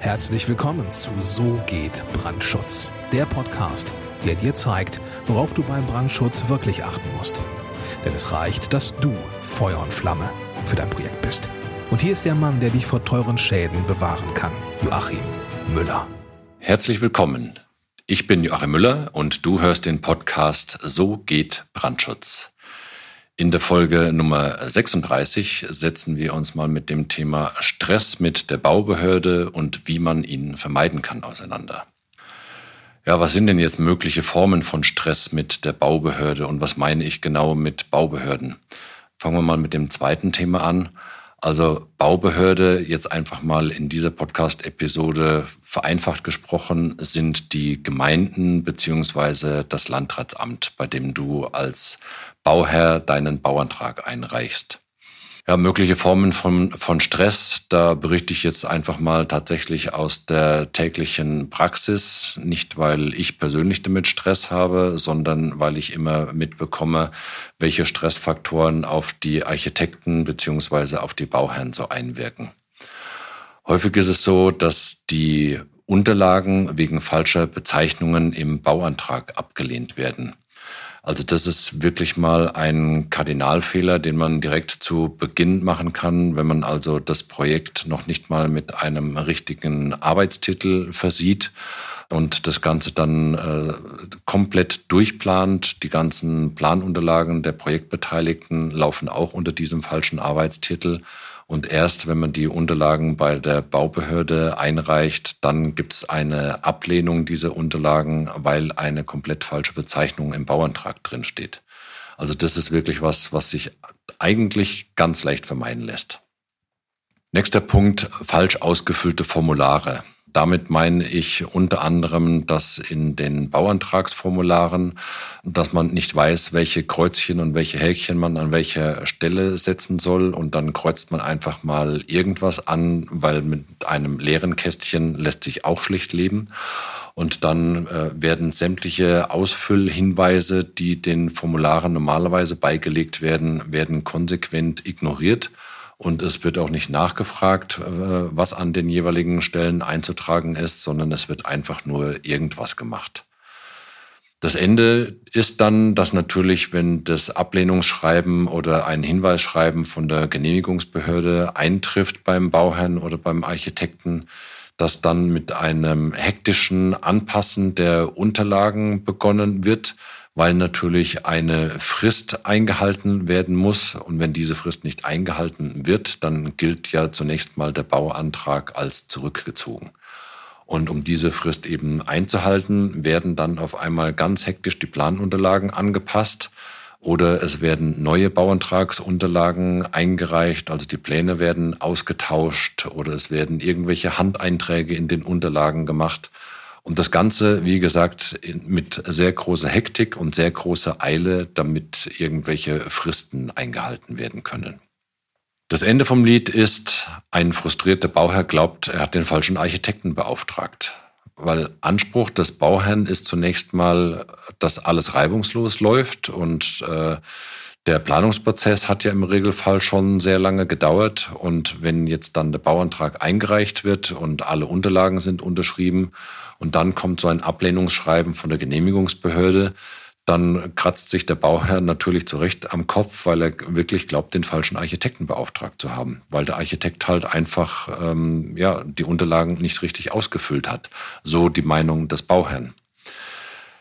Herzlich willkommen zu So geht Brandschutz, der Podcast, der dir zeigt, worauf du beim Brandschutz wirklich achten musst. Denn es reicht, dass du Feuer und Flamme für dein Projekt bist. Und hier ist der Mann, der dich vor teuren Schäden bewahren kann, Joachim Müller. Herzlich willkommen. Ich bin Joachim Müller und du hörst den Podcast So geht Brandschutz. In der Folge Nummer 36 setzen wir uns mal mit dem Thema Stress mit der Baubehörde und wie man ihn vermeiden kann auseinander. Ja, was sind denn jetzt mögliche Formen von Stress mit der Baubehörde und was meine ich genau mit Baubehörden? Fangen wir mal mit dem zweiten Thema an. Also Baubehörde, jetzt einfach mal in dieser Podcast-Episode vereinfacht gesprochen, sind die Gemeinden beziehungsweise das Landratsamt, bei dem du als Bauherr deinen Bauantrag einreichst. Ja, mögliche Formen von, von Stress, da berichte ich jetzt einfach mal tatsächlich aus der täglichen Praxis. Nicht, weil ich persönlich damit Stress habe, sondern weil ich immer mitbekomme, welche Stressfaktoren auf die Architekten beziehungsweise auf die Bauherren so einwirken. Häufig ist es so, dass die Unterlagen wegen falscher Bezeichnungen im Bauantrag abgelehnt werden. Also das ist wirklich mal ein Kardinalfehler, den man direkt zu Beginn machen kann, wenn man also das Projekt noch nicht mal mit einem richtigen Arbeitstitel versieht und das Ganze dann äh, komplett durchplant. Die ganzen Planunterlagen der Projektbeteiligten laufen auch unter diesem falschen Arbeitstitel. Und erst wenn man die Unterlagen bei der Baubehörde einreicht, dann gibt es eine Ablehnung dieser Unterlagen, weil eine komplett falsche Bezeichnung im Bauantrag drin steht. Also das ist wirklich was, was sich eigentlich ganz leicht vermeiden lässt. Nächster Punkt, falsch ausgefüllte Formulare. Damit meine ich unter anderem, dass in den Bauantragsformularen, dass man nicht weiß, welche Kreuzchen und welche Häkchen man an welcher Stelle setzen soll und dann kreuzt man einfach mal irgendwas an, weil mit einem leeren Kästchen lässt sich auch schlicht leben. Und dann äh, werden sämtliche Ausfüllhinweise, die den Formularen normalerweise beigelegt werden, werden konsequent ignoriert und es wird auch nicht nachgefragt, äh, was an den jeweiligen Stellen einzutragen ist, sondern es wird einfach nur irgendwas gemacht. Das Ende ist dann, dass natürlich, wenn das Ablehnungsschreiben oder ein Hinweisschreiben von der Genehmigungsbehörde eintrifft beim Bauherrn oder beim Architekten, dass dann mit einem hektischen Anpassen der Unterlagen begonnen wird, weil natürlich eine Frist eingehalten werden muss. Und wenn diese Frist nicht eingehalten wird, dann gilt ja zunächst mal der Bauantrag als zurückgezogen. Und um diese Frist eben einzuhalten, werden dann auf einmal ganz hektisch die Planunterlagen angepasst oder es werden neue Bauantragsunterlagen eingereicht, also die Pläne werden ausgetauscht oder es werden irgendwelche Handeinträge in den Unterlagen gemacht. Und das Ganze, wie gesagt, mit sehr großer Hektik und sehr großer Eile, damit irgendwelche Fristen eingehalten werden können. Das Ende vom Lied ist, ein frustrierter Bauherr glaubt, er hat den falschen Architekten beauftragt. Weil Anspruch des Bauherrn ist zunächst mal, dass alles reibungslos läuft und äh, der Planungsprozess hat ja im Regelfall schon sehr lange gedauert und wenn jetzt dann der Bauantrag eingereicht wird und alle Unterlagen sind unterschrieben und dann kommt so ein Ablehnungsschreiben von der Genehmigungsbehörde, dann kratzt sich der Bauherr natürlich zurecht am Kopf, weil er wirklich glaubt, den falschen Architekten beauftragt zu haben, weil der Architekt halt einfach ähm, ja die Unterlagen nicht richtig ausgefüllt hat. So die Meinung des Bauherrn.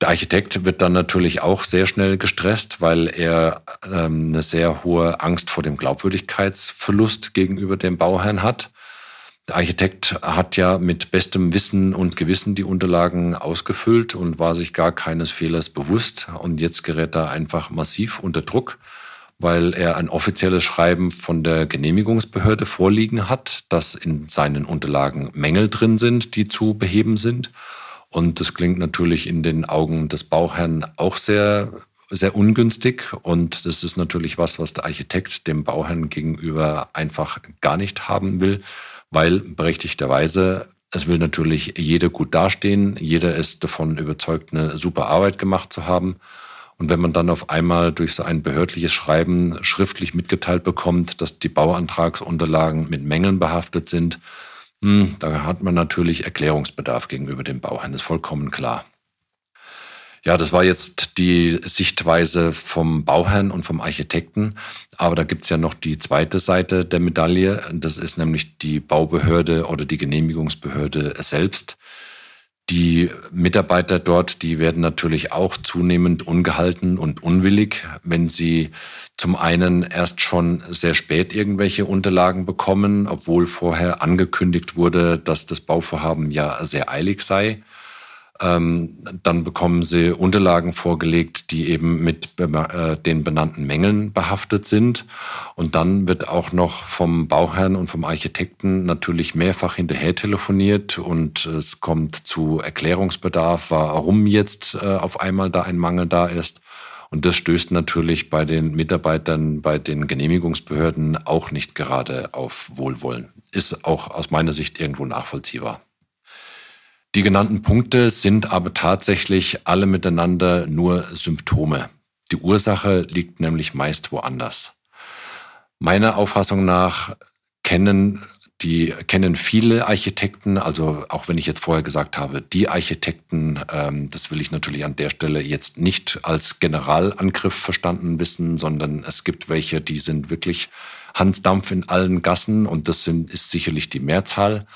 Der Architekt wird dann natürlich auch sehr schnell gestresst, weil er ähm, eine sehr hohe Angst vor dem Glaubwürdigkeitsverlust gegenüber dem Bauherrn hat. Der Architekt hat ja mit bestem Wissen und Gewissen die Unterlagen ausgefüllt und war sich gar keines Fehlers bewusst. Und jetzt gerät er einfach massiv unter Druck, weil er ein offizielles Schreiben von der Genehmigungsbehörde vorliegen hat, dass in seinen Unterlagen Mängel drin sind, die zu beheben sind. Und das klingt natürlich in den Augen des Bauherrn auch sehr, sehr ungünstig. Und das ist natürlich was, was der Architekt dem Bauherrn gegenüber einfach gar nicht haben will, weil berechtigterweise es will natürlich jeder gut dastehen. Jeder ist davon überzeugt, eine super Arbeit gemacht zu haben. Und wenn man dann auf einmal durch so ein behördliches Schreiben schriftlich mitgeteilt bekommt, dass die Bauantragsunterlagen mit Mängeln behaftet sind, da hat man natürlich Erklärungsbedarf gegenüber dem Bauherrn, ist vollkommen klar. Ja, das war jetzt die Sichtweise vom Bauherrn und vom Architekten. Aber da gibt's ja noch die zweite Seite der Medaille. Das ist nämlich die Baubehörde oder die Genehmigungsbehörde selbst. Die Mitarbeiter dort, die werden natürlich auch zunehmend ungehalten und unwillig, wenn sie zum einen erst schon sehr spät irgendwelche Unterlagen bekommen, obwohl vorher angekündigt wurde, dass das Bauvorhaben ja sehr eilig sei. Ähm, dann bekommen sie Unterlagen vorgelegt, die eben mit äh, den benannten Mängeln behaftet sind. Und dann wird auch noch vom Bauherrn und vom Architekten natürlich mehrfach hinterher telefoniert und es kommt zu Erklärungsbedarf, warum jetzt äh, auf einmal da ein Mangel da ist. Und das stößt natürlich bei den Mitarbeitern, bei den Genehmigungsbehörden auch nicht gerade auf Wohlwollen. Ist auch aus meiner Sicht irgendwo nachvollziehbar. Die genannten Punkte sind aber tatsächlich alle miteinander nur Symptome. Die Ursache liegt nämlich meist woanders. Meiner Auffassung nach kennen die kennen viele Architekten, also auch wenn ich jetzt vorher gesagt habe, die Architekten, ähm, das will ich natürlich an der Stelle jetzt nicht als Generalangriff verstanden wissen, sondern es gibt welche, die sind wirklich Hansdampf in allen Gassen und das sind, ist sicherlich die Mehrzahl.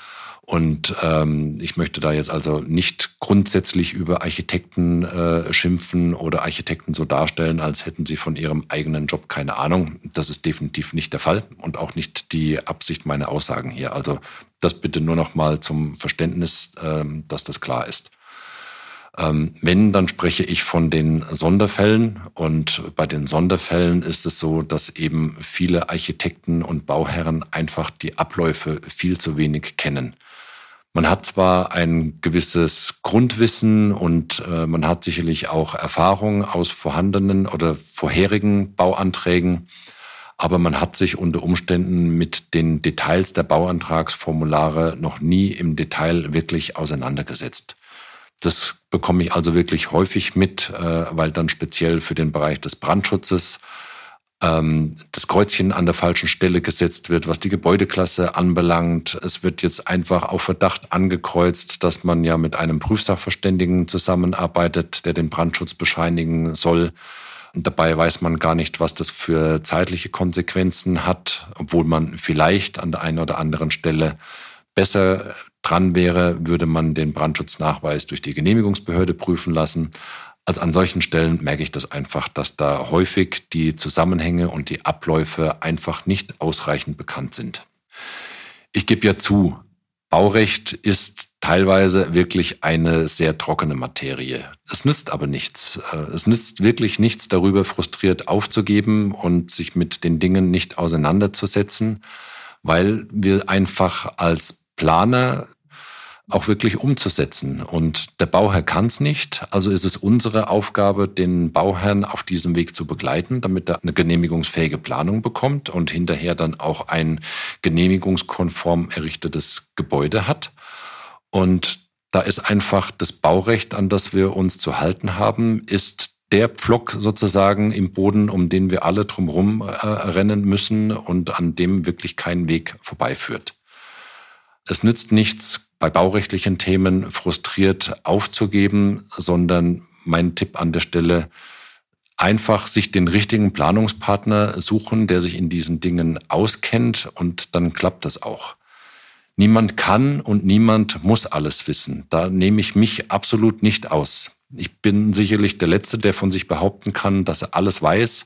Und ähm, ich möchte da jetzt also nicht grundsätzlich über Architekten äh, schimpfen oder Architekten so darstellen, als hätten sie von ihrem eigenen Job keine Ahnung. Das ist definitiv nicht der Fall und auch nicht die Absicht meiner Aussagen hier. Also das bitte nur noch mal zum Verständnis, äh, dass das klar ist. Ähm, wenn, dann spreche ich von den Sonderfällen. Und bei den Sonderfällen ist es so, dass eben viele Architekten und Bauherren einfach die Abläufe viel zu wenig kennen. Man hat zwar ein gewisses Grundwissen und äh, man hat sicherlich auch Erfahrung aus vorhandenen oder vorherigen Bauanträgen, aber man hat sich unter Umständen mit den Details der Bauantragsformulare noch nie im Detail wirklich auseinandergesetzt. Das bekomme ich also wirklich häufig mit, äh, weil dann speziell für den Bereich des Brandschutzes ähm, das Kreuzchen an der falschen Stelle gesetzt wird, was die Gebäudeklasse anbelangt. Es wird jetzt einfach auf Verdacht angekreuzt, dass man ja mit einem Prüfsachverständigen zusammenarbeitet, der den Brandschutz bescheinigen soll. Und dabei weiß man gar nicht, was das für zeitliche Konsequenzen hat, obwohl man vielleicht an der einen oder anderen Stelle besser dran wäre, würde man den Brandschutznachweis durch die Genehmigungsbehörde prüfen lassen. Also an solchen Stellen merke ich das einfach, dass da häufig die Zusammenhänge und die Abläufe einfach nicht ausreichend bekannt sind. Ich gebe ja zu, Baurecht ist teilweise wirklich eine sehr trockene Materie. Es nützt aber nichts. Es nützt wirklich nichts darüber, frustriert aufzugeben und sich mit den Dingen nicht auseinanderzusetzen, weil wir einfach als Planer auch wirklich umzusetzen. Und der Bauherr kann es nicht. Also ist es unsere Aufgabe, den Bauherrn auf diesem Weg zu begleiten, damit er eine genehmigungsfähige Planung bekommt und hinterher dann auch ein genehmigungskonform errichtetes Gebäude hat. Und da ist einfach das Baurecht, an das wir uns zu halten haben, ist der Pflock sozusagen im Boden, um den wir alle drumherum äh, rennen müssen und an dem wirklich kein Weg vorbeiführt. Es nützt nichts, bei baurechtlichen Themen frustriert aufzugeben, sondern mein Tipp an der Stelle, einfach sich den richtigen Planungspartner suchen, der sich in diesen Dingen auskennt und dann klappt das auch. Niemand kann und niemand muss alles wissen. Da nehme ich mich absolut nicht aus. Ich bin sicherlich der Letzte, der von sich behaupten kann, dass er alles weiß,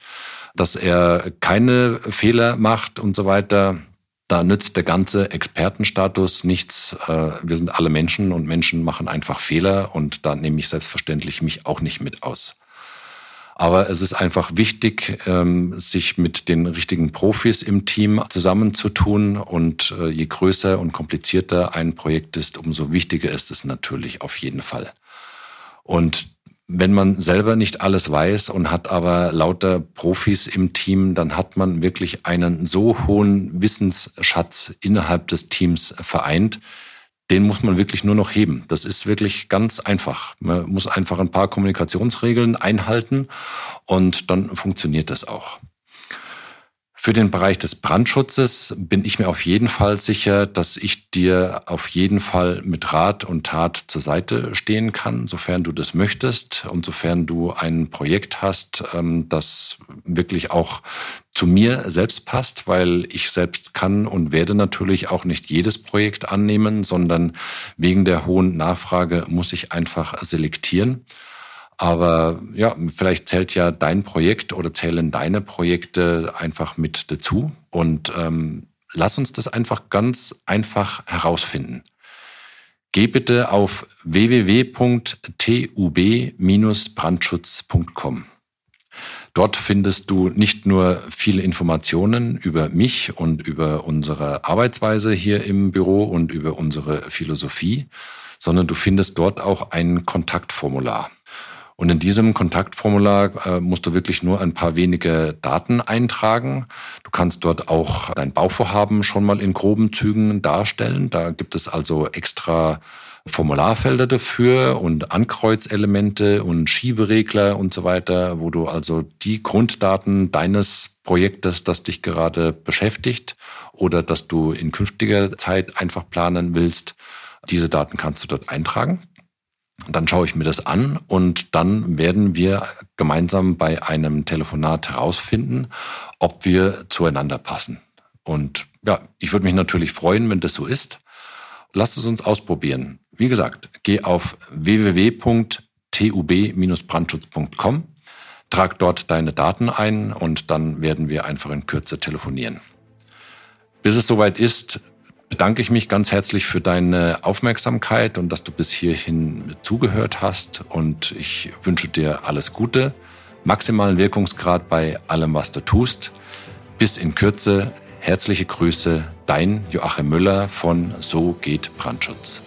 dass er keine Fehler macht und so weiter. Da nützt der ganze Expertenstatus nichts. Äh, wir sind alle Menschen und Menschen machen einfach Fehler und da nehme ich selbstverständlich mich auch nicht mit aus. Aber es ist einfach wichtig, ähm, sich mit den richtigen Profis im Team zusammenzutun. Und äh, je größer und komplizierter ein Projekt ist, umso wichtiger ist es natürlich auf jeden Fall. Und wenn man selber nicht alles weiß und hat aber lauter Profis im Team, dann hat man wirklich einen so hohen Wissensschatz innerhalb des Teams vereint. Den muss man wirklich nur noch heben. Das ist wirklich ganz einfach. Man muss einfach ein paar Kommunikationsregeln einhalten und dann funktioniert das auch. Für den Bereich des Brandschutzes bin ich mir auf jeden Fall sicher, dass ich dir auf jeden Fall mit Rat und Tat zur Seite stehen kann, sofern du das möchtest und sofern du ein Projekt hast, ähm, das wirklich auch zu mir selbst passt, weil ich selbst kann und werde natürlich auch nicht jedes Projekt annehmen, sondern wegen der hohen Nachfrage muss ich einfach selektieren. Aber ja, vielleicht zählt ja dein Projekt oder zählen deine Projekte einfach mit dazu. Und ähm, lass uns das einfach ganz einfach herausfinden. Geh bitte auf www.tub-brandschutz.com. Dort findest du nicht nur viele Informationen über mich und über unsere Arbeitsweise hier im Büro und über unsere Philosophie, sondern du findest dort auch ein Kontaktformular. Und in diesem Kontaktformular äh, musst du wirklich nur ein paar wenige Daten eintragen. Du kannst dort auch dein Bauvorhaben schon mal in groben Zügen darstellen. Da gibt es also extra Formularfelder dafür und Ankreuzelemente und Schieberegler und so weiter, wo du also die Grunddaten deines Projektes, das dich gerade beschäftigt oder das du in künftiger Zeit einfach planen willst, diese Daten kannst du dort eintragen. Dann schaue ich mir das an und dann werden wir gemeinsam bei einem Telefonat herausfinden, ob wir zueinander passen. Und ja, ich würde mich natürlich freuen, wenn das so ist. Lasst es uns ausprobieren. Wie gesagt, geh auf www.tub-brandschutz.com, trag dort deine Daten ein und dann werden wir einfach in Kürze telefonieren. Bis es soweit ist, bedanke ich mich ganz herzlich für deine Aufmerksamkeit und dass du bis hierhin zugehört hast. Und ich wünsche dir alles Gute, maximalen Wirkungsgrad bei allem, was du tust. Bis in Kürze. Herzliche Grüße, dein Joachim Müller von So geht Brandschutz.